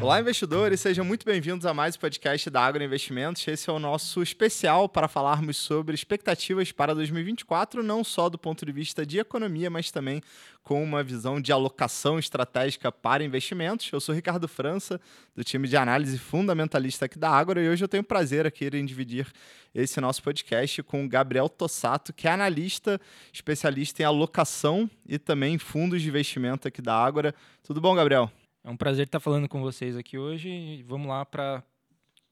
Olá, investidores, sejam muito bem-vindos a mais um podcast da Agro Investimentos. Esse é o nosso especial para falarmos sobre expectativas para 2024, não só do ponto de vista de economia, mas também com uma visão de alocação estratégica para investimentos. Eu sou Ricardo França, do time de análise fundamentalista aqui da Agro, e hoje eu tenho o prazer aqui em dividir esse nosso podcast com o Gabriel Tossato, que é analista, especialista em alocação e também fundos de investimento aqui da Ágora. Tudo bom, Gabriel? É um prazer estar falando com vocês aqui hoje. Vamos lá para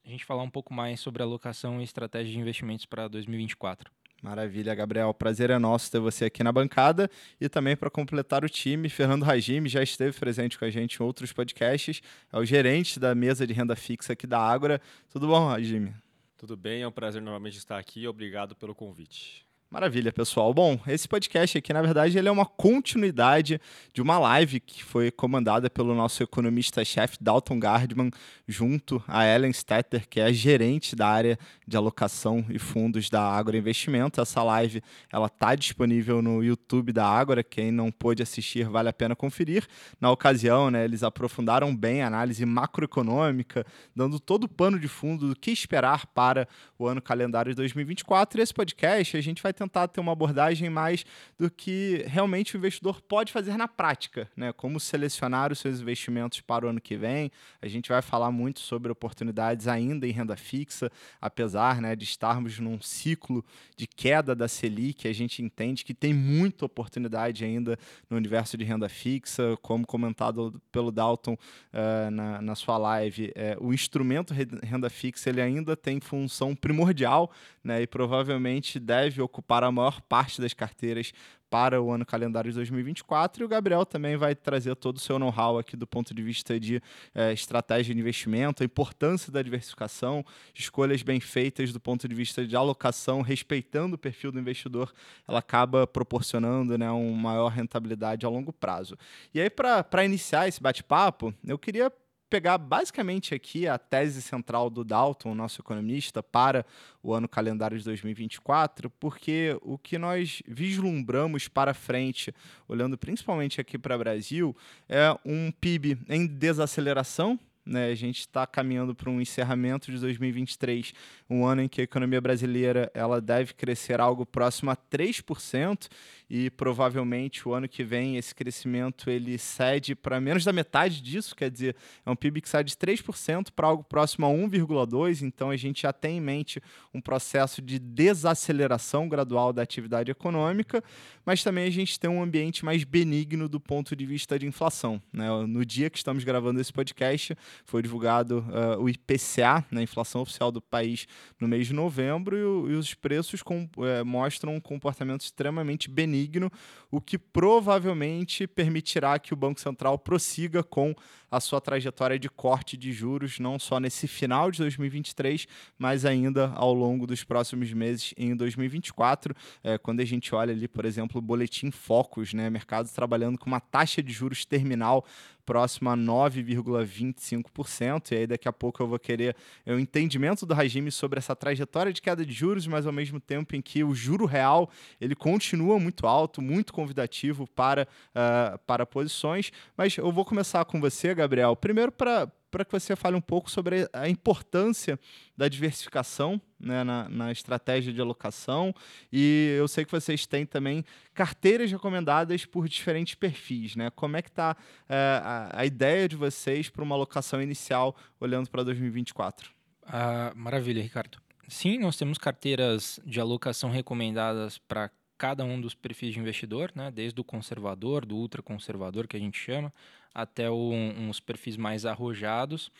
a gente falar um pouco mais sobre alocação e estratégia de investimentos para 2024. Maravilha, Gabriel. Prazer é nosso ter você aqui na bancada e também para completar o time. Fernando Rajime já esteve presente com a gente em outros podcasts. É o gerente da mesa de renda fixa aqui da Ágora. Tudo bom, Rajime? Tudo bem, é um prazer novamente estar aqui. Obrigado pelo convite. Maravilha, pessoal. Bom, esse podcast aqui, na verdade, ele é uma continuidade de uma live que foi comandada pelo nosso economista-chefe Dalton Gardman, junto a Ellen Stetter, que é a gerente da área de alocação e fundos da Agora Investimento. Essa live ela está disponível no YouTube da Agora. Quem não pôde assistir, vale a pena conferir. Na ocasião, né, eles aprofundaram bem a análise macroeconômica, dando todo o pano de fundo do que esperar para o ano calendário de 2024. E esse podcast a gente vai tentar ter uma abordagem mais do que realmente o investidor pode fazer na prática, né? Como selecionar os seus investimentos para o ano que vem. A gente vai falar muito sobre oportunidades ainda em renda fixa, apesar né, de estarmos num ciclo de queda da Selic, a gente entende que tem muita oportunidade ainda no universo de renda fixa, como comentado pelo Dalton uh, na, na sua live, uh, o instrumento renda fixa ele ainda tem função primordial né, e provavelmente deve ocupar para a maior parte das carteiras para o ano calendário de 2024. E o Gabriel também vai trazer todo o seu know-how aqui do ponto de vista de é, estratégia de investimento, a importância da diversificação, escolhas bem feitas do ponto de vista de alocação, respeitando o perfil do investidor, ela acaba proporcionando né, uma maior rentabilidade a longo prazo. E aí, para iniciar esse bate-papo, eu queria pegar basicamente aqui a tese central do Dalton, nosso economista, para o ano calendário de 2024, porque o que nós vislumbramos para frente, olhando principalmente aqui para o Brasil, é um PIB em desaceleração, né? A gente está caminhando para um encerramento de 2023, um ano em que a economia brasileira ela deve crescer algo próximo a 3%, e provavelmente o ano que vem esse crescimento ele cede para menos da metade disso, quer dizer, é um PIB que sai de 3% para algo próximo a 1,2%, então a gente já tem em mente um processo de desaceleração gradual da atividade econômica, mas também a gente tem um ambiente mais benigno do ponto de vista de inflação. Né? No dia que estamos gravando esse podcast, foi divulgado uh, o IPCA, né, inflação oficial do país, no mês de novembro, e, o, e os preços com, uh, mostram um comportamento extremamente benigno, o que provavelmente permitirá que o Banco Central prossiga com a sua trajetória de corte de juros, não só nesse final de 2023, mas ainda ao longo dos próximos meses em 2024. É, quando a gente olha ali, por exemplo, o boletim Focus, né, mercados trabalhando com uma taxa de juros terminal próxima a 9,25%. E aí daqui a pouco eu vou querer o um entendimento do regime sobre essa trajetória de queda de juros, mas ao mesmo tempo em que o juro real ele continua muito alto, muito convidativo para, uh, para posições. Mas eu vou começar com você, Gabriel. Primeiro para para que você fale um pouco sobre a importância da diversificação né, na, na, estratégia de alocação. E eu sei que vocês têm também carteiras recomendadas por diferentes perfis. Né? Como é que está é, a, a, ideia de vocês para uma alocação inicial olhando para 2024? Ah, maravilha, Ricardo. Sim, nós temos carteiras de alocação recomendadas para cada um dos perfis de investidor, né? desde o conservador, do ultraconservador, que a gente chama, até uns perfis mais arrojados.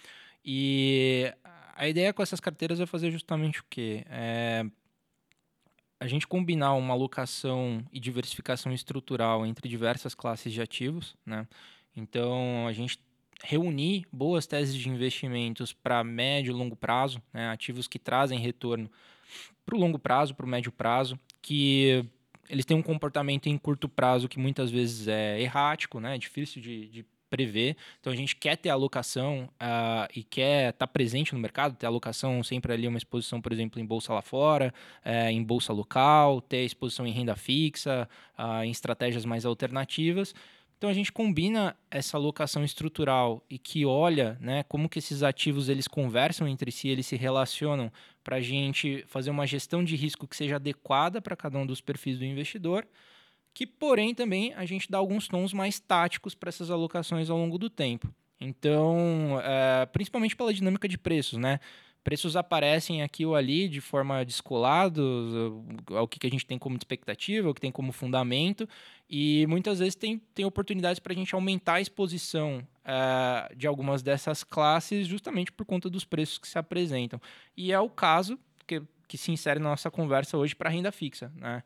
E a ideia com essas carteiras é fazer justamente o quê? É a gente combinar uma alocação e diversificação estrutural entre diversas classes de ativos, né? Então, a gente reunir boas teses de investimentos para médio e longo prazo, né? ativos que trazem retorno para o longo prazo, para o médio prazo, que eles têm um comportamento em curto prazo que muitas vezes é errático, né? É difícil de, de prever. Então a gente quer ter alocação uh, e quer estar tá presente no mercado, ter alocação sempre ali uma exposição, por exemplo, em bolsa lá fora, uh, em bolsa local, ter exposição em renda fixa, uh, em estratégias mais alternativas Então a gente combina essa alocação estrutural e que olha né, como que esses ativos eles conversam entre si, eles se relacionam para a gente fazer uma gestão de risco que seja adequada para cada um dos perfis do investidor, que porém também a gente dá alguns tons mais táticos para essas alocações ao longo do tempo. Então, é, principalmente pela dinâmica de preços, né? preços aparecem aqui ou ali de forma descolados, ao que a gente tem como expectativa, o que tem como fundamento, e muitas vezes tem, tem oportunidades para a gente aumentar a exposição uh, de algumas dessas classes justamente por conta dos preços que se apresentam. E é o caso que, que se insere na nossa conversa hoje para renda fixa. Né?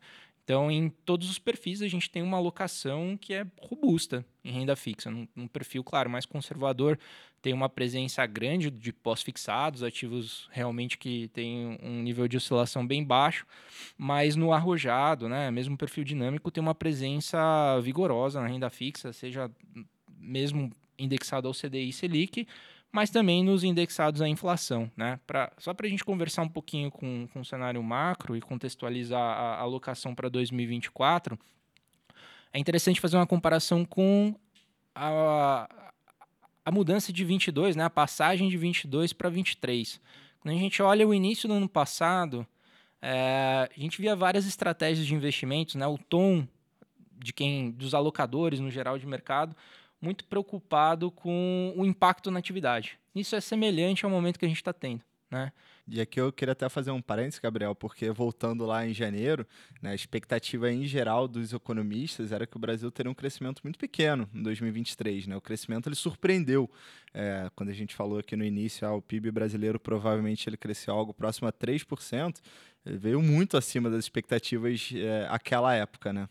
Então, em todos os perfis, a gente tem uma alocação que é robusta em renda fixa. Num, num perfil, claro, mais conservador, tem uma presença grande de pós-fixados, ativos realmente que têm um nível de oscilação bem baixo, mas no arrojado, né, mesmo perfil dinâmico, tem uma presença vigorosa na renda fixa, seja mesmo indexado ao CDI Selic, mas também nos indexados à inflação. Né? Pra, só para a gente conversar um pouquinho com, com o cenário macro e contextualizar a, alocação para 2024, é interessante fazer uma comparação com a, a mudança de 22, né? a passagem de 22 para 23. Quando a gente olha o início do ano passado, é, a gente via várias estratégias de investimentos, né? o tom de quem dos alocadores no geral de mercado muito preocupado com o impacto na atividade. Isso é semelhante ao momento que a gente está tendo. Né? E aqui eu queria até fazer um parênteses, Gabriel, porque voltando lá em janeiro, né, a expectativa em geral dos economistas era que o Brasil teria um crescimento muito pequeno em 2023. Né? O crescimento ele surpreendeu. É, quando a gente falou aqui no início, ah, o PIB brasileiro provavelmente ele cresceu algo próximo a 3%, ele veio muito acima das expectativas é, aquela época. Né?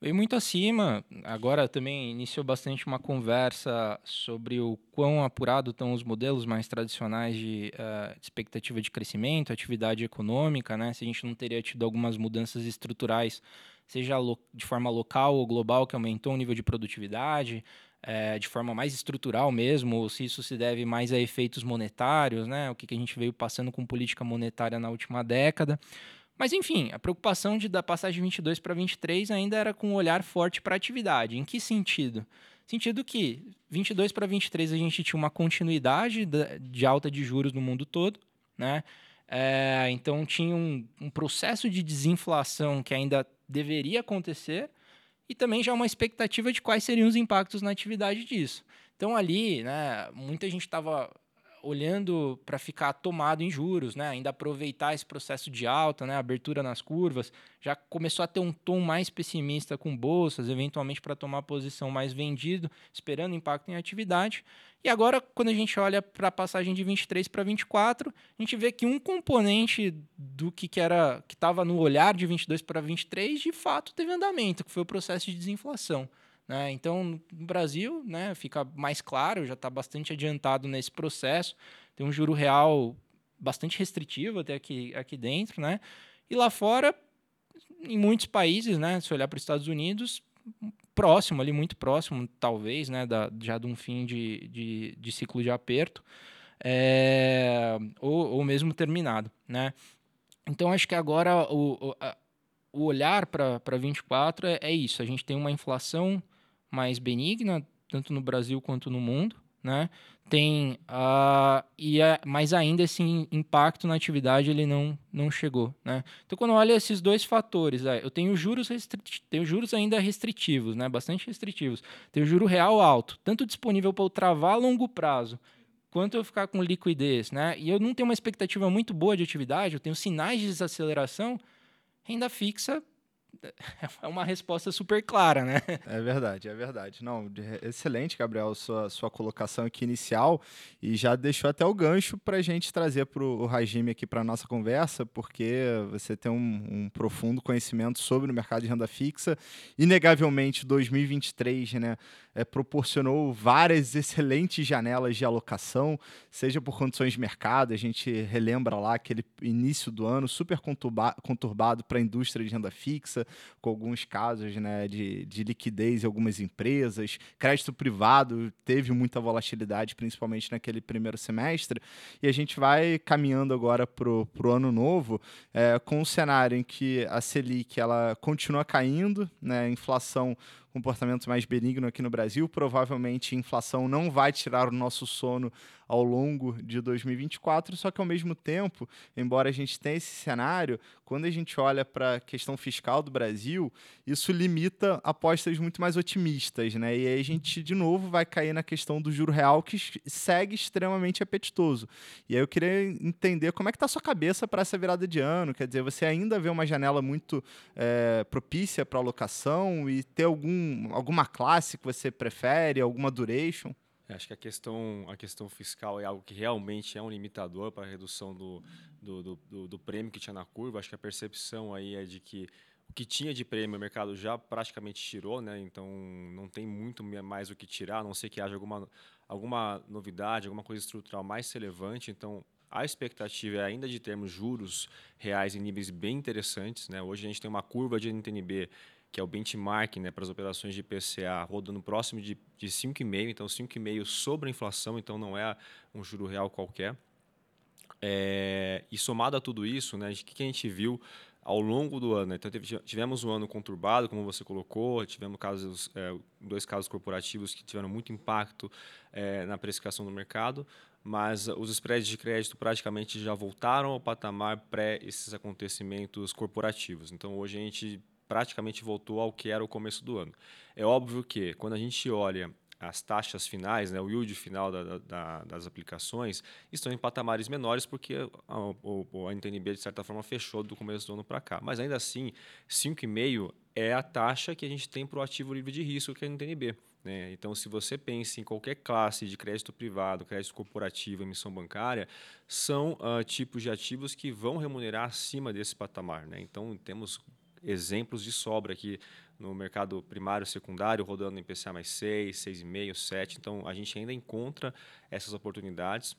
Veio muito acima. Agora também iniciou bastante uma conversa sobre o quão apurado estão os modelos mais tradicionais de, uh, expectativa de crescimento, atividade econômica, né? Se a gente não teria tido algumas mudanças estruturais, seja de forma local ou global, que aumentou o nível de produtividade, é, de forma mais estrutural mesmo, ou se isso se deve mais a efeitos monetários, né? O que, que a gente veio passando com política monetária na última década. Mas enfim, a preocupação de da passagem de 22 para 23 ainda era com um olhar forte para a atividade. Em que sentido? Sentido que 22 para 23 a gente tinha uma continuidade de alta de juros no mundo todo, né? É, então tinha um, um, processo de desinflação que ainda deveria acontecer e também já uma expectativa de quais seriam os impactos na atividade disso. Então ali, né, muita gente estava olhando para ficar tomado em juros, né? ainda aproveitar esse processo de alta, né? abertura nas curvas, já começou a ter um tom mais pessimista com bolsas, eventualmente para tomar posição mais vendido, esperando impacto em atividade. E agora, quando a gente olha para a passagem de 23 para 24, a gente vê que um componente do que, que era que estava no olhar de 22 para 23, de fato teve andamento, que foi o processo de desinflação. Né? Então, no Brasil, né, fica mais claro, já está bastante adiantado nesse processo, tem um juro real bastante restritivo até aqui, aqui dentro, né? E lá fora, em muitos países, né, se olhar para os Estados Unidos, próximo ali, muito próximo, talvez, né, da, já de um fim de, de, de ciclo de aperto, é, ou, ou mesmo terminado, né? Então, acho que agora o, o, a, o olhar para 24 é, é isso, a gente tem uma inflação mais benigna, tanto no Brasil quanto no mundo, né? Tem uh, e é, mas ainda esse impacto na atividade ele não, não chegou, né? Então quando olha esses dois fatores, é, eu tenho juros tenho juros ainda restritivos, né? Bastante restritivos. Tenho juro real alto, tanto disponível para eu travar a longo prazo, quanto eu ficar com liquidez, né? E eu não tenho uma expectativa muito boa de atividade, eu tenho sinais de desaceleração, renda fixa é uma resposta super clara, né? É verdade, é verdade. Não, excelente, Gabriel, sua, sua colocação aqui inicial e já deixou até o gancho para a gente trazer para o Rajime aqui para nossa conversa, porque você tem um, um, profundo conhecimento sobre o mercado de renda fixa. Inegavelmente, 2023, né, é, proporcionou várias excelentes janelas de alocação, seja por condições de mercado, a gente relembra lá aquele início do ano super conturbado para a indústria de renda fixa, com alguns casos né, de, de liquidez em algumas empresas. Crédito privado teve muita volatilidade, principalmente naquele primeiro semestre. E a gente vai caminhando agora para o ano novo é, com um cenário em que a Selic ela continua caindo, né, a inflação comportamento mais benigno aqui no Brasil. Provavelmente inflação não vai tirar o nosso sono ao longo de 2024, só que ao mesmo tempo, embora a gente tenha esse cenário, quando a gente olha para a questão fiscal do Brasil, isso limita apostas muito mais otimistas, né? E aí a gente de novo vai cair na questão do juro real que segue extremamente apetitoso. E aí eu queria entender como é que está a sua cabeça para essa virada de ano, quer dizer, você ainda vê uma janela muito é, propícia para alocação e ter algum, alguma classe que você prefere, alguma duration? É, acho que a questão, a questão fiscal é algo que realmente é um limitador para a redução do, do, do, do, do prêmio que tinha na curva. Acho que a percepção aí é de que o que tinha de prêmio o mercado já praticamente tirou, né? então não tem muito mais o que tirar, a não ser que haja alguma, alguma novidade, alguma coisa estrutural mais relevante. Então, a expectativa é ainda de termos juros reais em níveis bem interessantes. Né? Hoje a gente tem uma curva de NTNB que é o benchmark né, para as operações de IPCA, rodando próximo de, de 5,5%, então 5,5% sobre a inflação, então não é um juro real qualquer. É, e somado a tudo isso, né, o que, a gente viu ao longo do ano? Né? Então tivemos um ano conturbado, como você colocou, tivemos casos, é, dois casos corporativos que tiveram muito impacto é, na precificação do mercado, mas os spreads de crédito praticamente já voltaram ao patamar pré esses acontecimentos corporativos. Então hoje a gente praticamente voltou ao que era o começo do ano. É óbvio que, quando a gente olha as taxas finais, né, o yield final da, da, das aplicações, estão em patamares menores porque a, a, a NTNB, de certa forma, fechou do começo do ano para cá. Mas ainda assim, 5,5% é a taxa que a gente tem para o ativo livre de risco, que é a NTNB. Né? Então, se você pensa em qualquer classe de crédito privado, crédito corporativo, emissão bancária, são uh, tipos de ativos que vão remunerar acima desse patamar. Né? Então, temos exemplos de sobra aqui no mercado primário, secundário, rodando em PCA mais 6, 6,5, 7. Então, a gente ainda encontra essas oportunidades.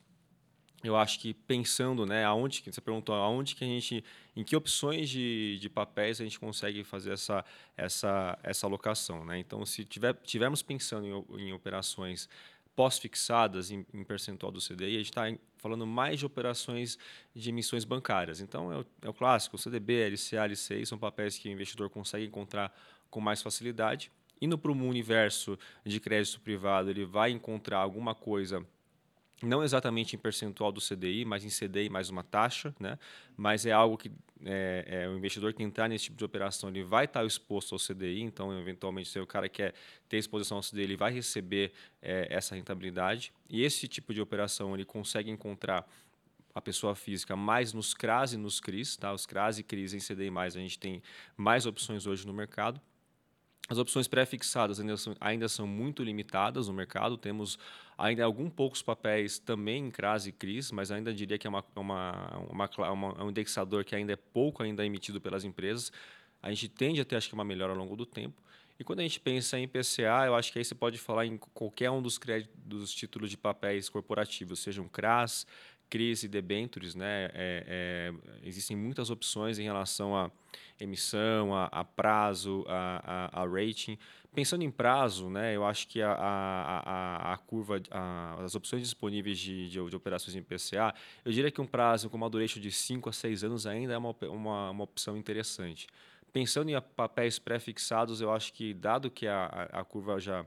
Eu acho que pensando, né, aonde que você perguntou, aonde que a gente, em que opções de, de papéis a gente consegue fazer essa essa essa alocação, né? Então, se tiver tivermos pensando em, em operações pós-fixadas em, em, percentual do CDI, a gente está falando mais de operações de emissões bancárias. Então, é o, é o clássico, CDB, LCA, LCI são papéis que o investidor consegue encontrar com mais facilidade. Indo para o universo de crédito privado, ele vai encontrar alguma coisa não exatamente em percentual do CDI, mas em CDI mais uma taxa, né? mas é algo que é, é, o investidor que entrar nesse tipo de operação ele vai estar exposto ao CDI, então eventualmente se o cara quer ter exposição ao CDI, ele vai receber é, essa rentabilidade e esse tipo de operação ele consegue encontrar a pessoa física mais nos CRAS e nos CRIs, tá? os CRAS e CRIs em CDI+, a gente tem mais opções hoje no mercado, as opções pré-fixadas ainda são, ainda são muito limitadas no mercado. Temos ainda alguns poucos papéis também em CRAS e CRIs, mas ainda diria que é uma, uma, uma, uma, um indexador que ainda é pouco ainda emitido pelas empresas. A gente tende a ter, acho que, uma melhora ao longo do tempo. E quando a gente pensa em PCA, eu acho que aí você pode falar em qualquer um dos, créditos, dos títulos de papéis corporativos, sejam CRAS, CRIs e debentures. Né? É, é, existem muitas opções em relação a emissão, a, a prazo, a, a, a, rating. Pensando em prazo, né, eu acho que a, curva, as opções disponíveis de, de, de, operações em PCA, eu diria que um prazo com uma duration de 5 a 6 anos ainda é uma, uma, uma opção interessante. Pensando em papéis pré-fixados, eu acho que, dado que a, a curva já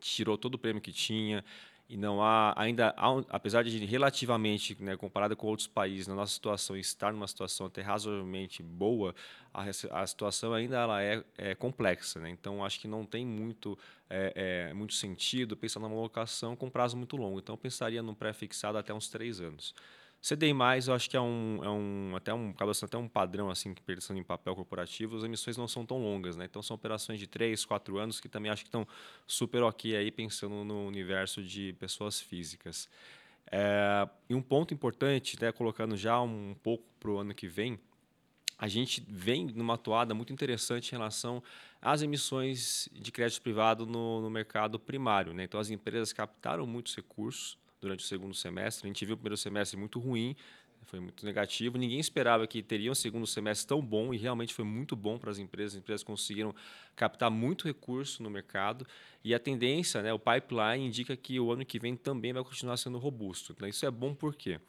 tirou todo o prêmio que tinha, e não há ainda, apesar de relativamente, né, comparada com outros países, na nossa situação estar numa situação até razoavelmente boa, a, a situação ainda ela é, é complexa. Né? Então, acho que não tem muito, é, é, muito sentido pensar numa locação com prazo muito longo. Então, pensaria num pré-fixado até uns três anos. CDI+, eu acho que é um, é um até um, acaba sendo até um padrão, assim, pensando em papel corporativo, as emissões não são tão longas, né? Então, são operações de 3, 4 anos que também acho que estão super ok aí, pensando no universo de pessoas físicas. É, e um ponto importante, né, colocando já um pouco para o ano que vem, a gente vem numa toada muito interessante em relação às emissões de crédito privado no, no mercado primário. Né? Então, as empresas captaram muitos recursos, durante o segundo semestre. A gente viu o primeiro semestre muito ruim, foi muito negativo. Ninguém esperava que teria um segundo semestre tão bom e realmente foi muito bom para as empresas. As empresas conseguiram captar muito recurso no mercado e a tendência, né, o pipeline indica que o ano que vem também vai continuar sendo robusto. Então, isso é bom por quê?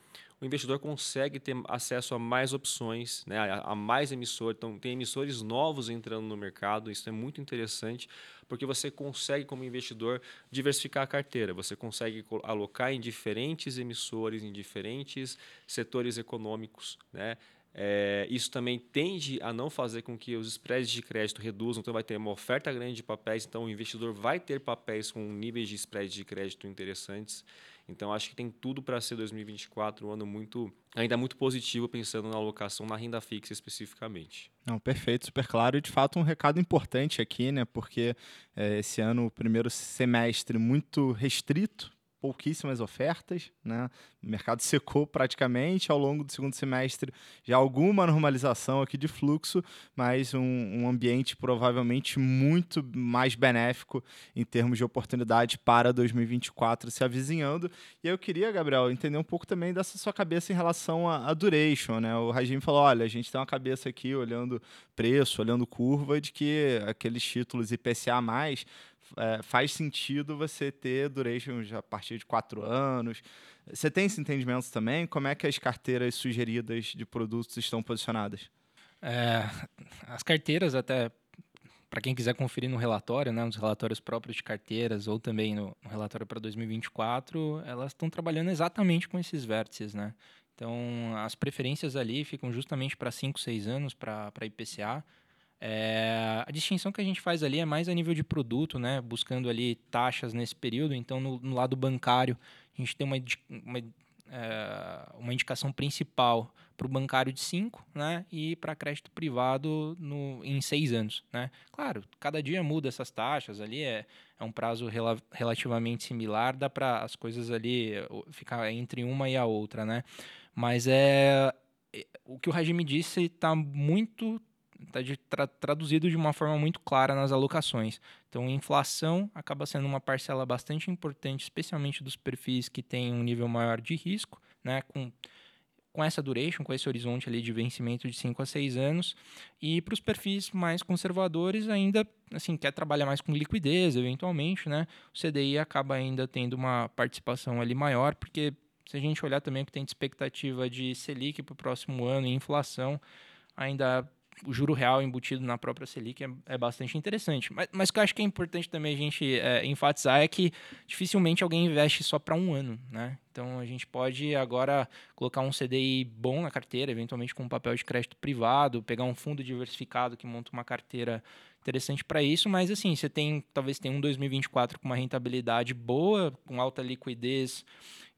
o investidor consegue ter acesso a mais opções, né, a mais emissores. Então, tem emissores novos entrando no mercado, isso é muito interessante, porque você consegue, como investidor, diversificar a carteira. Você consegue alocar em diferentes emissores, em diferentes setores econômicos. Né? É, isso também tende a não fazer com que os spreads de crédito reduzam, então vai ter uma oferta grande de papéis, então o investidor vai ter papéis com níveis de spread de crédito interessantes. Então acho que tem tudo para ser 2024 um ano muito ainda muito positivo pensando na alocação na renda fixa especificamente. Não, perfeito, super claro e de fato um recado importante aqui, né? Porque é, esse ano o primeiro semestre muito restrito pouquíssimas ofertas, né? O mercado secou praticamente ao longo do segundo semestre, já alguma normalização aqui de fluxo, mas um, um ambiente provavelmente muito mais benéfico em termos de oportunidade para 2024 se avizinhando. E eu queria, Gabriel, entender um pouco também dessa sua cabeça em relação à duration, né? O Rajim falou, olha, a gente tem uma cabeça aqui olhando preço, olhando curva, de que aqueles títulos IPCA+, é, faz sentido você ter duration a partir de quatro anos. Você tem esse entendimento também? Como é que as carteiras sugeridas de produtos estão posicionadas? É, as carteiras, até para quem quiser conferir no relatório, né, nos relatórios próprios de carteiras ou também no, no relatório para 2024, elas estão trabalhando exatamente com esses vértices, né? Então, as preferências ali ficam justamente para 5, 6 anos para IPCA. É, a distinção que a gente faz ali é mais a nível de produto, né? Buscando ali taxas nesse período. Então, no, no lado bancário, a gente tem uma, uma, é, uma indicação principal para o bancário de 5, né? E para crédito privado no, em 6 anos, né? Claro, cada dia muda essas taxas ali, é, é um prazo rela, relativamente similar, dá para as coisas ali ficar entre uma e a outra, né? Mas é, é o que o regime disse está muito está tra traduzido de uma forma muito clara nas alocações. Então, inflação acaba sendo uma parcela bastante importante, especialmente dos perfis que têm um nível maior de risco, né, com, com essa duration, com esse horizonte ali de vencimento de 5 a 6 anos. E para os perfis mais conservadores, ainda assim, quer trabalhar mais com liquidez, eventualmente, né, o CDI acaba ainda tendo uma participação ali maior, porque se a gente olhar também o que tem de expectativa de Selic para o próximo ano e inflação, ainda o juro real embutido na própria Selic é, é bastante interessante. Mas, mas o que eu acho que é importante também a gente é, enfatizar é que dificilmente alguém investe só para um ano, né? Então a gente pode agora colocar um CDI bom na carteira, eventualmente com um papel de crédito privado, pegar um fundo diversificado que monta uma carteira interessante para isso, mas assim, você tem talvez tenha um 2024 com uma rentabilidade boa, com alta liquidez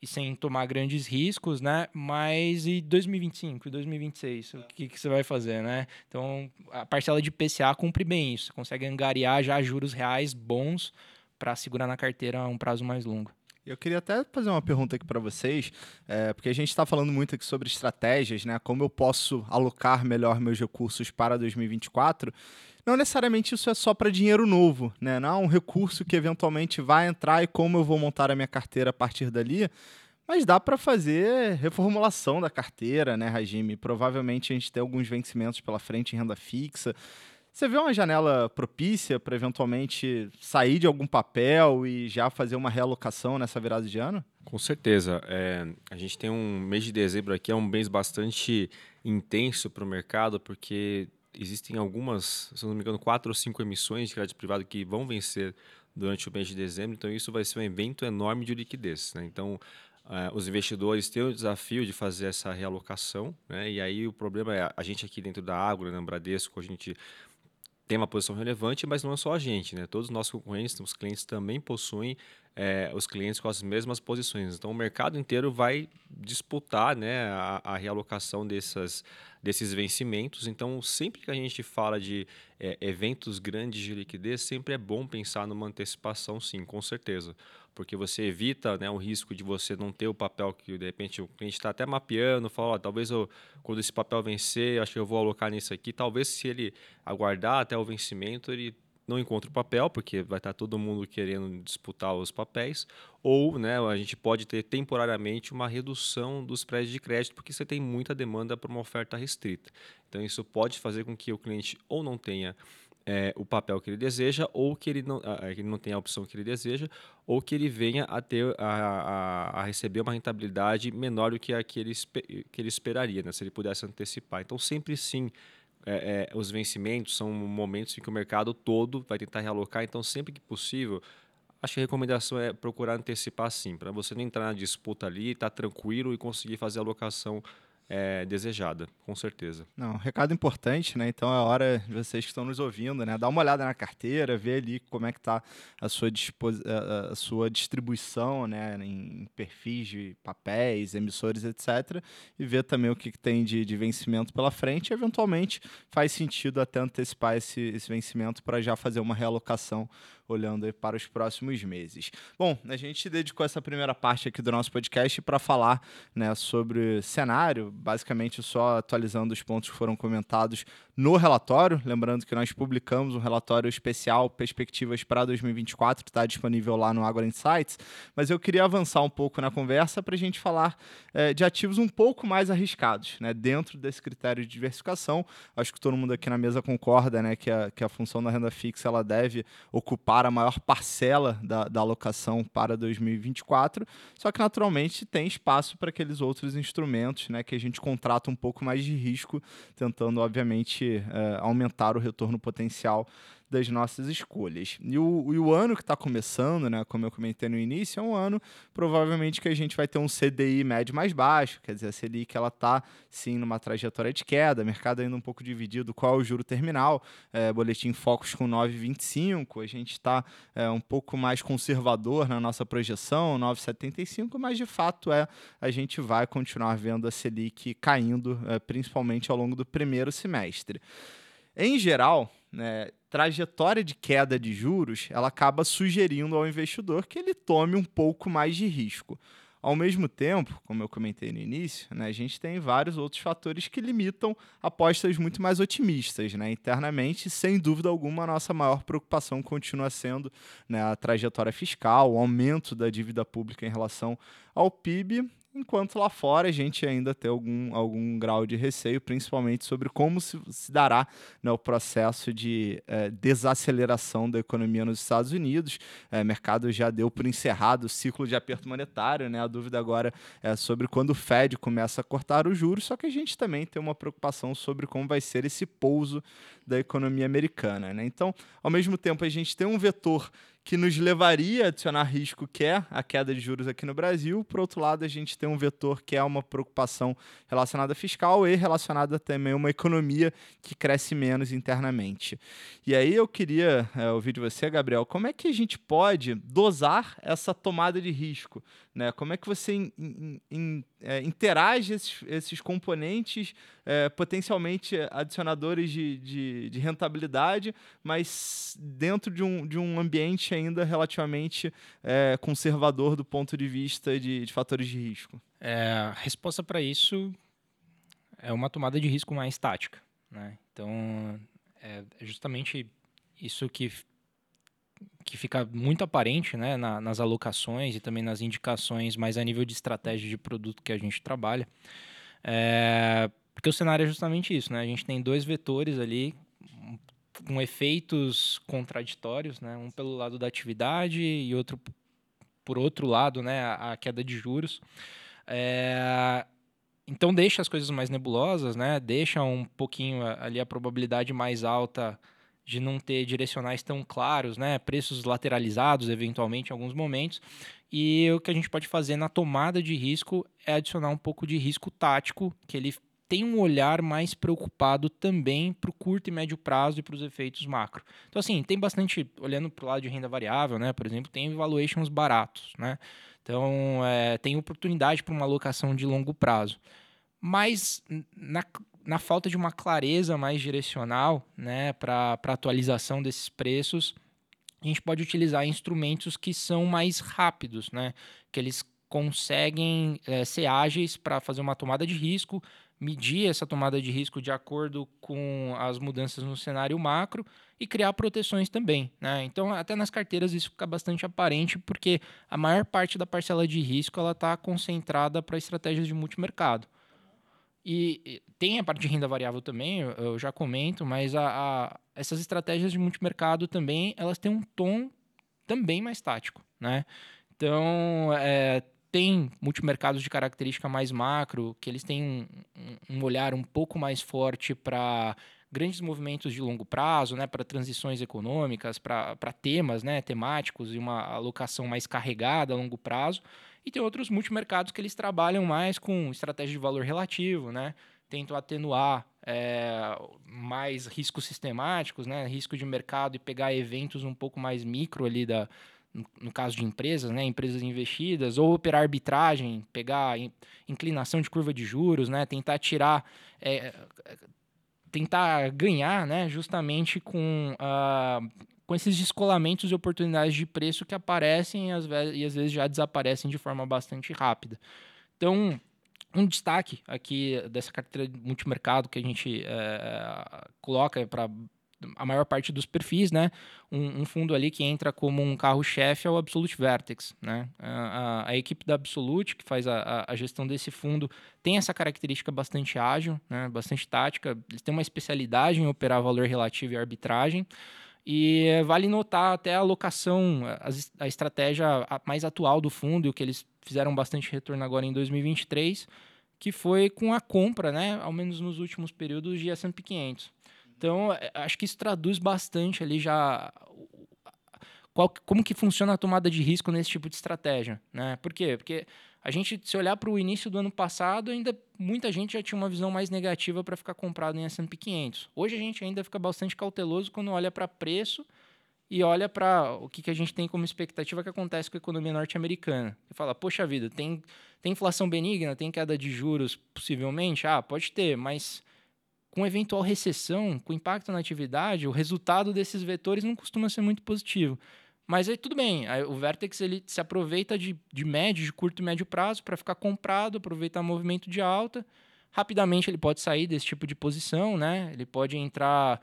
e sem tomar grandes riscos, né? Mas e 2025 e 2026, o que, que você vai fazer, né? Então, a parcela de PCA cumpre bem isso, consegue angariar já juros reais bons para segurar na carteira um prazo mais longo. Eu queria até fazer uma pergunta aqui para vocês, é, porque a gente está falando muito aqui sobre estratégias, né? Como eu posso alocar melhor meus recursos para 2024. Não necessariamente isso é só para dinheiro novo, né? Não é um recurso que eventualmente vai entrar e como eu vou montar a minha carteira a partir dali. Mas dá para fazer reformulação da carteira, né, Regime? Provavelmente a gente tem alguns vencimentos pela frente em renda fixa. Você vê uma janela propícia para eventualmente sair de algum papel e já fazer uma realocação nessa virada de ano? Com certeza. É, a gente tem um mês de dezembro aqui, é um mês bastante intenso para o mercado, porque existem algumas, se não me engano, quatro ou cinco emissões de crédito privado que vão vencer durante o mês de dezembro. Então, isso vai ser um evento enorme de liquidez. Né? Então, uh, os investidores têm o desafio de fazer essa realocação. Né? E aí, o problema é, a gente aqui dentro da Agro, na né, Bradesco, a gente tem uma posição relevante, mas não é só a gente, né? Todos os nossos concorrentes, os clientes também possuem é, os clientes com as mesmas posições. Então, o mercado inteiro vai disputar né, a, a realocação dessas, desses vencimentos. Então, sempre que a gente fala de é, eventos grandes de liquidez, sempre é bom pensar numa antecipação, sim, com certeza porque você evita né, o risco de você não ter o papel que de repente o cliente está até mapeando, fala, talvez eu, quando esse papel vencer, acho que eu vou alocar nisso aqui. Talvez se ele aguardar até o vencimento, ele não encontre o papel, porque vai estar todo mundo querendo disputar os papéis, ou né, a gente pode ter temporariamente uma redução dos prédios de crédito, porque você tem muita demanda para uma oferta restrita. Então, isso pode fazer com que o cliente ou não tenha é, o papel que ele deseja, ou que ele, não, que ele não tenha a opção que ele deseja, ou que ele venha a, ter, a, a, a receber uma rentabilidade menor do que a que ele, que ele esperaria, né? se ele pudesse antecipar. Então, sempre sim, é, é, os vencimentos são momentos em que o mercado todo vai tentar realocar, então, sempre que possível, acho que a recomendação é procurar antecipar sim, para você não entrar na disputa ali, estar tá tranquilo e conseguir fazer a alocação é, desejada, com certeza. Não, recado importante, né? Então é hora de vocês que estão nos ouvindo, né? Dar uma olhada na carteira, ver ali como é que está a sua, a sua distribuição, né? Em perfis de papéis, emissores, etc. E ver também o que, que tem de, de vencimento pela frente. E, eventualmente faz sentido até antecipar esse, esse vencimento para já fazer uma realocação olhando para os próximos meses. Bom, a gente dedicou essa primeira parte aqui do nosso podcast para falar né, sobre cenário, basicamente só atualizando os pontos que foram comentados no relatório. Lembrando que nós publicamos um relatório especial Perspectivas para 2024, que está disponível lá no Agro Insights. Mas eu queria avançar um pouco na conversa para a gente falar é, de ativos um pouco mais arriscados, né, dentro desse critério de diversificação. Acho que todo mundo aqui na mesa concorda né, que, a, que a função da renda fixa ela deve ocupar a maior parcela da, da alocação para 2024. Só que, naturalmente, tem espaço para aqueles outros instrumentos né, que a gente contrata um pouco mais de risco, tentando, obviamente, uh, aumentar o retorno potencial das nossas escolhas. E o, e o ano que está começando, né, como eu comentei no início, é um ano provavelmente que a gente vai ter um CDI médio mais baixo, quer dizer, a Selic ela está sim numa trajetória de queda, mercado ainda um pouco dividido qual é o juro terminal, é, boletim Focus com 9,25, a gente está é, um pouco mais conservador na nossa projeção, 9,75, mas de fato é a gente vai continuar vendo a Selic caindo, é, principalmente ao longo do primeiro semestre. Em geral, né, trajetória de queda de juros, ela acaba sugerindo ao investidor que ele tome um pouco mais de risco. Ao mesmo tempo, como eu comentei no início, né, a gente tem vários outros fatores que limitam apostas muito mais otimistas. Né? Internamente, sem dúvida alguma, a nossa maior preocupação continua sendo né, a trajetória fiscal, o aumento da dívida pública em relação ao PIB enquanto lá fora a gente ainda tem algum, algum grau de receio, principalmente sobre como se, se dará né, o processo de é, desaceleração da economia nos Estados Unidos. É, o mercado já deu por encerrado o ciclo de aperto monetário, né? a dúvida agora é sobre quando o Fed começa a cortar os juros, só que a gente também tem uma preocupação sobre como vai ser esse pouso da economia americana. Né? Então, ao mesmo tempo, a gente tem um vetor que nos levaria a adicionar risco, que é a queda de juros aqui no Brasil. Por outro lado, a gente tem um vetor que é uma preocupação relacionada fiscal e relacionada também a uma economia que cresce menos internamente. E aí eu queria é, ouvir de você, Gabriel, como é que a gente pode dosar essa tomada de risco? Né? Como é que você in, in, in, é, interage esses, esses componentes é, potencialmente adicionadores de, de, de, rentabilidade, mas dentro de um, de um ambiente ainda relativamente é, conservador do ponto de vista de, de fatores de risco? É, a resposta para isso é uma tomada de risco mais tática. Né? Então, é justamente isso que que fica muito aparente né, na, nas alocações e também nas indicações, mais a nível de estratégia de produto que a gente trabalha. É, porque o cenário é justamente isso, né? A gente tem dois vetores ali com efeitos contraditórios, né? Um pelo lado da atividade e outro por outro lado, né? A, a queda de juros. É, então deixa as coisas mais nebulosas, né? Deixa um pouquinho ali a probabilidade mais alta de não ter direcionais tão claros, né? Preços lateralizados, eventualmente, em alguns momentos. E o que a gente pode fazer na tomada de risco é adicionar um pouco de risco tático, que ele tem um olhar mais preocupado também para o curto e médio prazo e para os efeitos macro. Então, assim, tem bastante, olhando para o lado de renda variável, né? Por exemplo, tem valuations baratos, né? Então, é, tem oportunidade para uma alocação de longo prazo. Mas na, na falta de uma clareza mais direcional né, para atualização desses preços, a gente pode utilizar instrumentos que são mais rápidos, né, que eles conseguem é, ser ágeis para fazer uma tomada de risco, medir essa tomada de risco de acordo com as mudanças no cenário macro e criar proteções também. Né? Então, até nas carteiras isso fica bastante aparente, porque a maior parte da parcela de risco está concentrada para estratégias de multimercado. E tem a parte de renda variável também, eu já comento, mas a, a, essas estratégias de multimercado também, elas têm um tom também mais tático, né? Então, é, tem multimercados de característica mais macro, que eles têm um, um olhar um pouco mais forte para grandes movimentos de longo prazo, né, para transições econômicas, para temas né, temáticos e uma alocação mais carregada a longo prazo. E tem outros multimercados que eles trabalham mais com estratégia de valor relativo, né? Tentam atenuar é, mais riscos sistemáticos, né? Risco de mercado e pegar eventos um pouco mais micro ali da, no caso de empresas, né, empresas investidas, ou operar arbitragem, pegar inclinação de curva de juros, né, tentar tirar, é, tentar ganhar, né, justamente com uh, com esses descolamentos e oportunidades de preço que aparecem e às, vezes, e às vezes já desaparecem de forma bastante rápida. Então, um destaque aqui dessa carteira de multimercado que a gente é, coloca para a maior parte dos perfis, né? Um, um, fundo ali que entra como um carro-chefe é o Absolute Vertex, né? A, a, a equipe da Absolute, que faz a, a, gestão desse fundo, tem essa característica bastante ágil, né? Bastante tática. Eles têm uma especialidade em operar valor relativo e arbitragem. E vale notar até a alocação, a, a estratégia mais atual do fundo, e o que eles fizeram bastante retorno agora em 2023, que foi com a compra, né, ao menos nos últimos períodos, de S&P 500. Então, é, acho que isso traduz bastante ali já qual, como que funciona a tomada de risco nesse tipo de estratégia, né? Por quê? Porque a gente, se olhar para o início do ano passado, ainda muita gente já tinha uma visão mais negativa para ficar comprado em S&P 500. Hoje a gente ainda fica bastante cauteloso quando olha para preço e olha para o que, que a gente tem como expectativa que acontece com a economia norte-americana. E fala, poxa vida, tem, tem inflação benigna, tem queda de juros possivelmente? Ah, pode ter, mas com eventual recessão, com impacto na atividade, o resultado desses vetores não costuma ser muito positivo. Mas aí tudo bem, aí, o Vertex ele se aproveita de, de médio, de curto e médio prazo para ficar comprado, aproveitar movimento de alta. Rapidamente ele pode sair desse tipo de posição, né? Ele pode entrar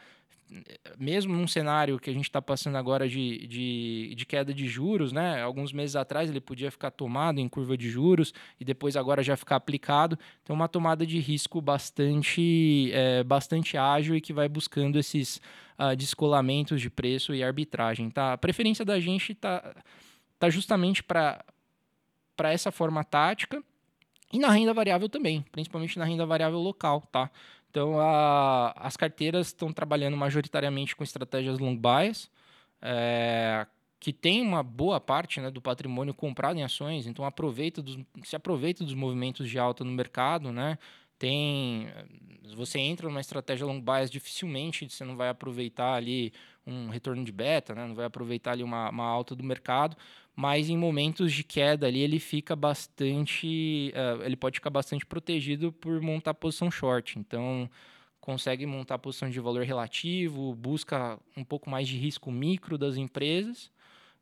mesmo num cenário que a gente está passando agora de, de, de, queda de juros, né? Alguns meses atrás ele podia ficar tomado em curva de juros e depois agora já ficar aplicado. Então, uma tomada de risco bastante, é, bastante ágil e que vai buscando esses uh, descolamentos de preço e arbitragem. Tá? A preferência da gente está tá justamente para essa forma tática e na renda variável também, principalmente na renda variável local, tá? Então, a, as carteiras estão trabalhando majoritariamente com estratégias long bias, é, que tem uma boa parte né, do patrimônio comprado em ações, então aproveita dos, se aproveita dos movimentos de alta no mercado, né? Tem, você entra numa estratégia long bias, dificilmente você não vai aproveitar ali um retorno de beta, né? não vai aproveitar ali uma, uma alta do mercado, mas em momentos de queda ali ele fica bastante, uh, ele pode ficar bastante protegido por montar posição short. Então consegue montar posição de valor relativo, busca um pouco mais de risco micro das empresas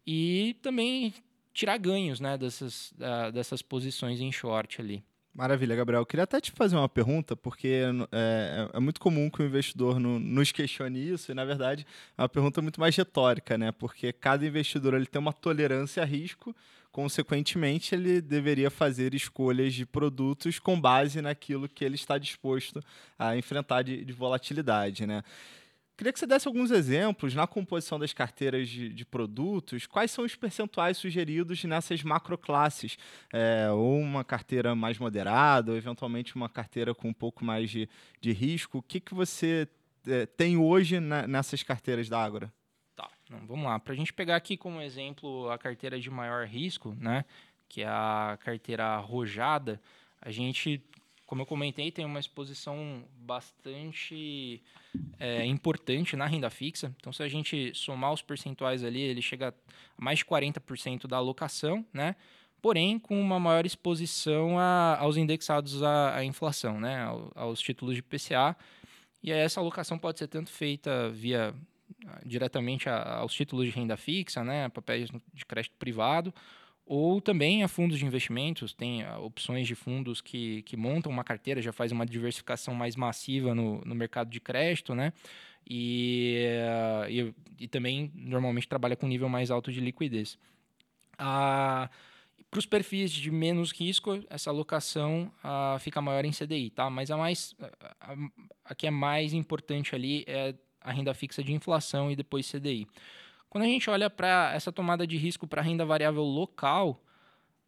e também tirar ganhos, né, dessas, uh, dessas posições em short ali. Maravilha, Gabriel. Eu queria até te fazer uma pergunta, porque é, é, é muito comum que o investidor no, nos questione isso, e na verdade é uma pergunta muito mais retórica, né? Porque cada investidor ele tem uma tolerância a risco, consequentemente, ele deveria fazer escolhas de produtos com base naquilo que ele está disposto a enfrentar de, de volatilidade, né? Queria que você desse alguns exemplos na composição das carteiras de, de produtos. Quais são os percentuais sugeridos nessas macroclasses? É, ou uma carteira mais moderada, ou eventualmente uma carteira com um pouco mais de, de risco. O que, que você é, tem hoje na, nessas carteiras da Ágora? Tá, vamos lá. Para a gente pegar aqui como exemplo a carteira de maior risco, né, que é a carteira arrojada, a gente como eu comentei, tem uma exposição bastante é, importante na renda fixa. Então, se a gente somar os percentuais ali, ele chega a mais de 40% da alocação, né? Porém, com uma maior exposição a, aos indexados à, à inflação, né? aos títulos de PCA. E essa alocação pode ser tanto feita via diretamente aos títulos de renda fixa, né? papéis de crédito privado, ou também a fundos de investimentos, tem ah, opções de fundos que, que montam uma carteira, já faz uma diversificação mais massiva no, no mercado de crédito, né? E, uh, e, e, também normalmente trabalha com nível mais alto de liquidez. Ah, para os perfis de menos risco, essa alocação uh, fica maior em CDI, tá? Mas a mais a, a, que é mais importante ali é a renda fixa de inflação e depois CDI. Quando a gente olha para essa tomada de risco para renda variável local,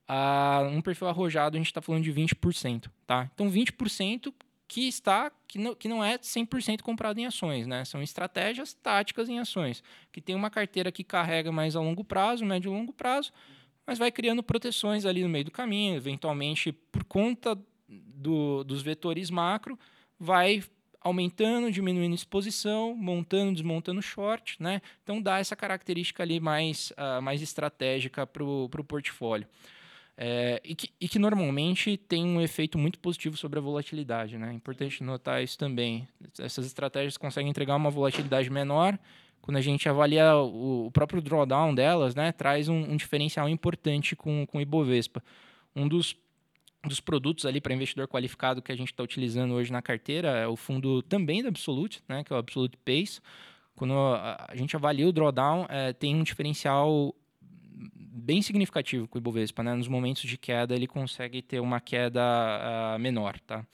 uh, um perfil arrojado a gente está falando de 20%, tá? Então 20% que está que não, que não é 100% comprado em ações, né? São estratégias táticas em ações, que tem uma carteira que carrega mais a longo prazo, médio e longo prazo, mas vai criando proteções ali no meio do caminho, eventualmente por conta do, dos vetores macro, vai aumentando, diminuindo exposição, montando, desmontando short, né? Então dá essa característica ali mais, uh, mais estratégica para o portfólio. É, e, que, e, que, normalmente tem um efeito muito positivo sobre a volatilidade. Né? É importante notar isso também. Essas estratégias conseguem entregar uma volatilidade menor quando a gente avalia o, o próprio drawdown delas, né, traz um, um, diferencial importante com, com o Ibovespa. Um dos, dos produtos ali para investidor qualificado que a gente está utilizando hoje na carteira é o fundo também da Absolute, né, que é o Absolute Pace. Quando a, gente avalia o drawdown, é, tem um diferencial bem significativo com o Ibovespa. Né? Nos momentos de queda, ele consegue ter uma queda uh, menor. Tá?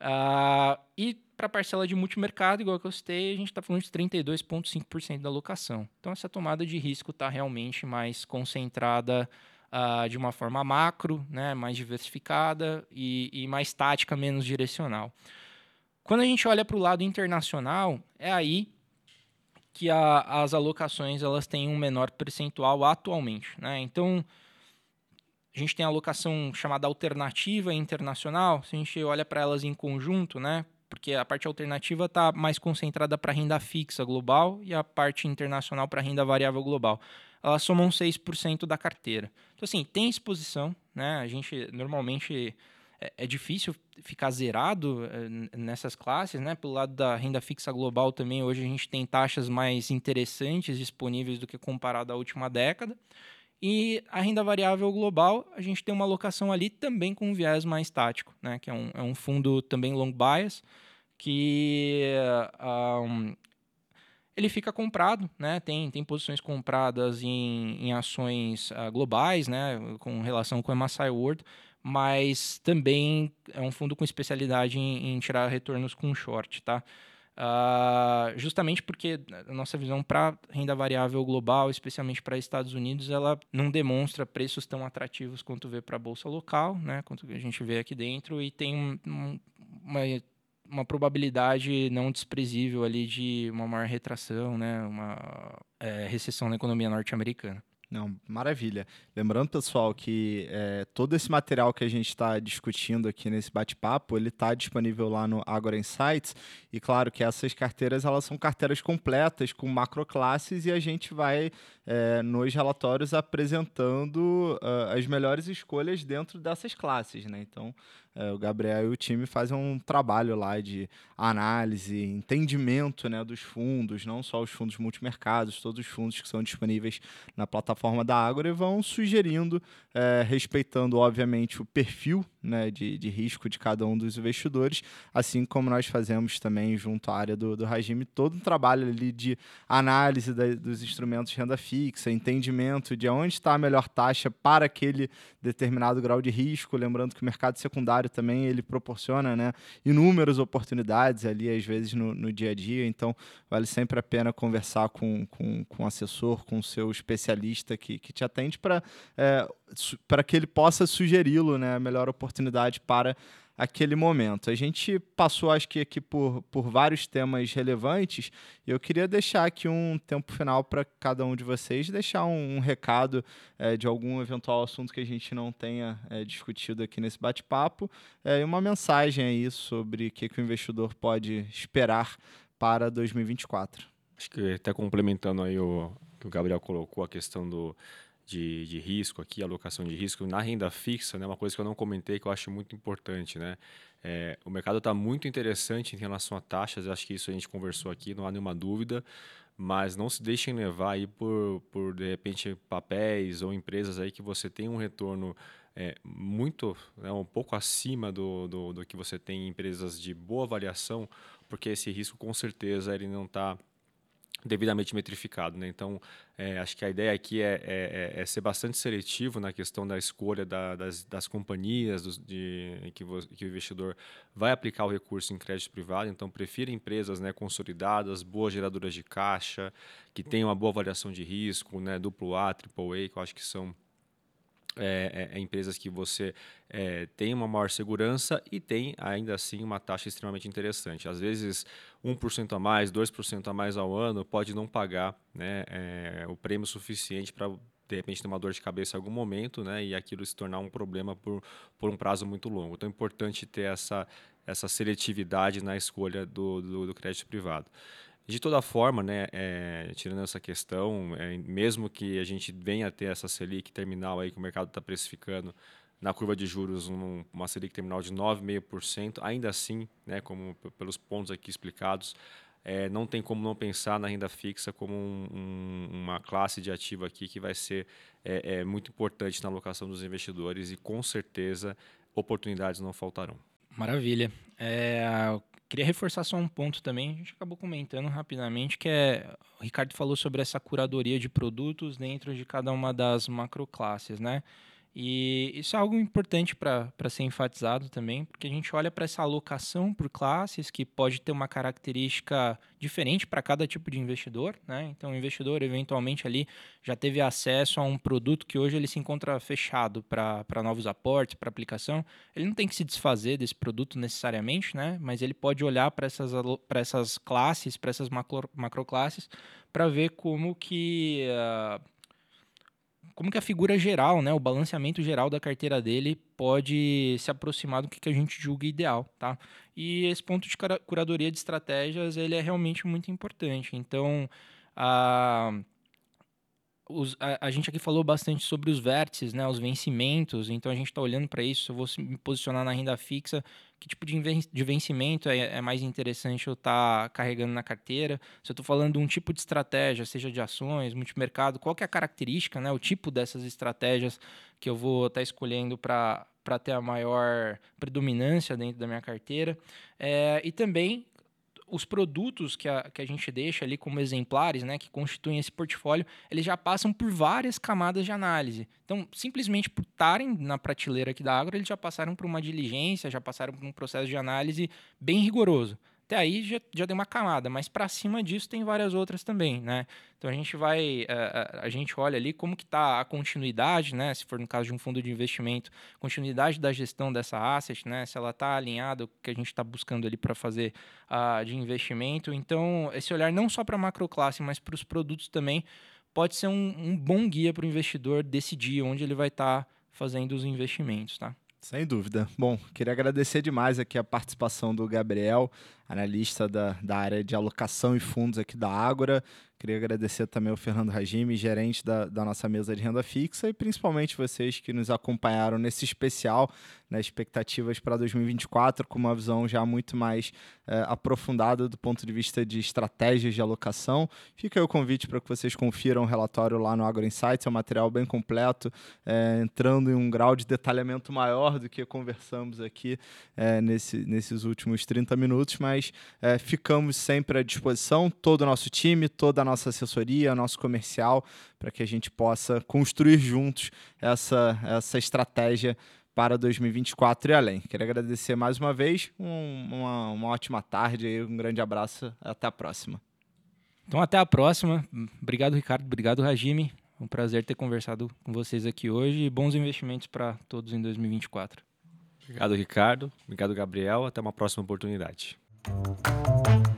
Uh, e para a parcela de multimercado, igual que eu citei, a gente está falando de 32,5% da alocação. Então, essa tomada de risco está realmente mais concentrada uh, de uma forma macro, né, mais diversificada e, e mais tática, menos direcional. Quando a gente olha para o lado internacional, é aí que a, as alocações elas têm um menor percentual atualmente. Né? Então, a gente tem a alocação chamada alternativa internacional, se a gente olha para elas em conjunto, né? Porque a parte alternativa está mais concentrada para renda fixa global e a parte internacional para renda variável global. Elas somam 6% da carteira. Então, assim, tem exposição, né? A gente normalmente é, é difícil ficar zerado é, nessas classes, né? Pelo lado da renda fixa global também, hoje a gente tem taxas mais interessantes disponíveis do que comparado à última década. E a renda variável global, a gente tem uma alocação ali também com um viés mais tático, né? que é um, é um fundo também long bias, que um, ele fica comprado, né? tem, tem posições compradas em, em ações uh, globais, né? com relação com o MSCI World, mas também é um fundo com especialidade em, em tirar retornos com short. Tá? Uh, justamente porque a nossa visão para renda variável global, especialmente para Estados Unidos, ela não demonstra preços tão atrativos quanto vê para a bolsa local, né, quanto a gente vê aqui dentro, e tem um, uma, uma probabilidade não desprezível ali de uma maior retração, né, uma é, recessão na economia norte-americana. Não, maravilha. Lembrando, pessoal, que é, todo esse material que a gente está discutindo aqui nesse bate-papo, ele está disponível lá no Agora Insights. E claro que essas carteiras elas são carteiras completas com macroclasses e a gente vai é, nos relatórios apresentando uh, as melhores escolhas dentro dessas classes, né? Então é, o Gabriel e o time fazem um trabalho lá de análise, entendimento né, dos fundos, não só os fundos multimercados, todos os fundos que são disponíveis na plataforma da Ágora e vão sugerindo, é, respeitando, obviamente, o perfil né, de, de risco de cada um dos investidores, assim como nós fazemos também junto à área do, do regime, todo um trabalho ali de análise da, dos instrumentos de renda fixa, entendimento de onde está a melhor taxa para aquele determinado grau de risco, lembrando que o mercado secundário também ele proporciona né, inúmeras oportunidades ali, às vezes, no, no dia a dia, então vale sempre a pena conversar com, com, com um assessor, com o seu especialista que, que te atende para é, para que ele possa sugeri-lo né, a melhor oportunidade para aquele momento. A gente passou, acho que aqui por, por vários temas relevantes, e eu queria deixar aqui um tempo final para cada um de vocês, deixar um, um recado é, de algum eventual assunto que a gente não tenha é, discutido aqui nesse bate-papo, é, e uma mensagem aí sobre o que, que o investidor pode esperar para 2024. Acho que até complementando aí o que o Gabriel colocou, a questão do de, de risco aqui, alocação de risco na renda fixa, né, uma coisa que eu não comentei que eu acho muito importante, né? É, o mercado está muito interessante em relação a taxas, acho que isso a gente conversou aqui, não há nenhuma dúvida, mas não se deixem levar aí por, por de repente papéis ou empresas aí que você tem um retorno é, muito, né, um pouco acima do, do, do que você tem em empresas de boa avaliação, porque esse risco com certeza ele não está devidamente metrificado. Né? Então, é, acho que a ideia aqui é, é, é, é, ser bastante seletivo na questão da escolha da, das, das, companhias dos, de, que, que, o investidor vai aplicar o recurso em crédito privado. Então, prefira empresas né, consolidadas, boas geradoras de caixa, que tenham uma boa avaliação de risco, né, duplo A, triple A, que eu acho que são é, é, é, empresas que você é, tem uma maior segurança e tem ainda assim uma taxa extremamente interessante. Às vezes 1% a mais, 2% a mais ao ano pode não pagar né, é, o prêmio suficiente para de repente ter uma dor de cabeça em algum momento né, e aquilo se tornar um problema por, por um prazo muito longo. Então é importante ter essa, essa seletividade na escolha do, do, do crédito privado. De toda forma, né, é, tirando essa questão, é, mesmo que a gente venha ter essa Selic terminal aí que o mercado está precificando na curva de juros um, uma Selic terminal de 9,5%, ainda assim, né, como pelos pontos aqui explicados, é, não tem como não pensar na renda fixa como um, um, uma classe de ativo aqui que vai ser é, é, muito importante na alocação dos investidores e com certeza oportunidades não faltarão. Maravilha. É, Queria reforçar só um ponto também, a gente acabou comentando rapidamente, que é, o Ricardo falou sobre essa curadoria de produtos dentro de cada uma das macroclasses, né? E isso é algo importante para ser enfatizado também, porque a gente olha para essa alocação por classes, que pode ter uma característica diferente para cada tipo de investidor. Né? Então, o investidor, eventualmente, ali já teve acesso a um produto que hoje ele se encontra fechado para novos aportes, para aplicação. Ele não tem que se desfazer desse produto necessariamente, né? mas ele pode olhar para essas, essas classes, para essas macro, macroclasses, para ver como que. Uh, como que a figura geral, né, o balanceamento geral da carteira dele pode se aproximar do que, a gente julga ideal, tá? E esse ponto de curadoria de estratégias, ele é realmente muito importante. Então, a os, a, a, gente aqui falou bastante sobre os vértices, né, os vencimentos, então a gente está olhando para isso. Eu vou me posicionar na renda fixa, que tipo de, vencimento é, é, mais interessante eu estar tá carregando na carteira? Se eu estou falando de um tipo de estratégia, seja de ações, multimercado, qual que é a característica, né, o tipo dessas estratégias que eu vou estar tá escolhendo para para ter a maior predominância dentro da minha carteira. É, e também os produtos que a, que a gente deixa ali como exemplares, né, que constituem esse portfólio, eles já passam por várias camadas de análise. Então, simplesmente por estarem na prateleira aqui da Agro, eles já passaram por uma diligência, já passaram por um processo de análise bem rigoroso. Até aí já, já deu uma camada, mas para cima disso tem várias outras também, né? Então a gente vai, a, eh, eh, a gente olha ali como que está a continuidade, né? Se for no caso de um fundo de investimento, continuidade da gestão dessa asset, né? Se ela está alinhada o que a gente está buscando ali para fazer uh, de investimento. Então esse olhar não só para a macroclasse, mas para os produtos também pode ser um, um bom guia para o investidor decidir onde ele vai estar tá fazendo os investimentos, tá? Sem dúvida. Bom, queria agradecer demais aqui a participação do Gabriel, analista da, da área de alocação e fundos aqui da Ágora. Queria agradecer também ao Fernando Ragime, gerente da, da nossa mesa de renda fixa, e principalmente vocês que nos acompanharam nesse especial, né, expectativas para 2024, com uma visão já muito mais é, aprofundada do ponto de vista de estratégias de alocação. Fica aí o convite para que vocês confiram o relatório lá no Agro Insights, é um material bem completo, é, entrando em um grau de detalhamento maior do que conversamos aqui é, nesse, nesses últimos 30 minutos, mas ficamos sempre à disposição, todo o nosso time, toda a nossa assessoria, nosso comercial, para que a gente possa construir juntos essa, essa estratégia para 2024 e além. Quero agradecer mais uma vez, um, uma, uma ótima tarde, um grande abraço, até a próxima. Então até a próxima. Obrigado, Ricardo. Obrigado, Rajime. Um prazer ter conversado com vocês aqui hoje e bons investimentos para todos em 2024. Obrigado, Ricardo. Obrigado, Gabriel. Até uma próxima oportunidade. Thank you.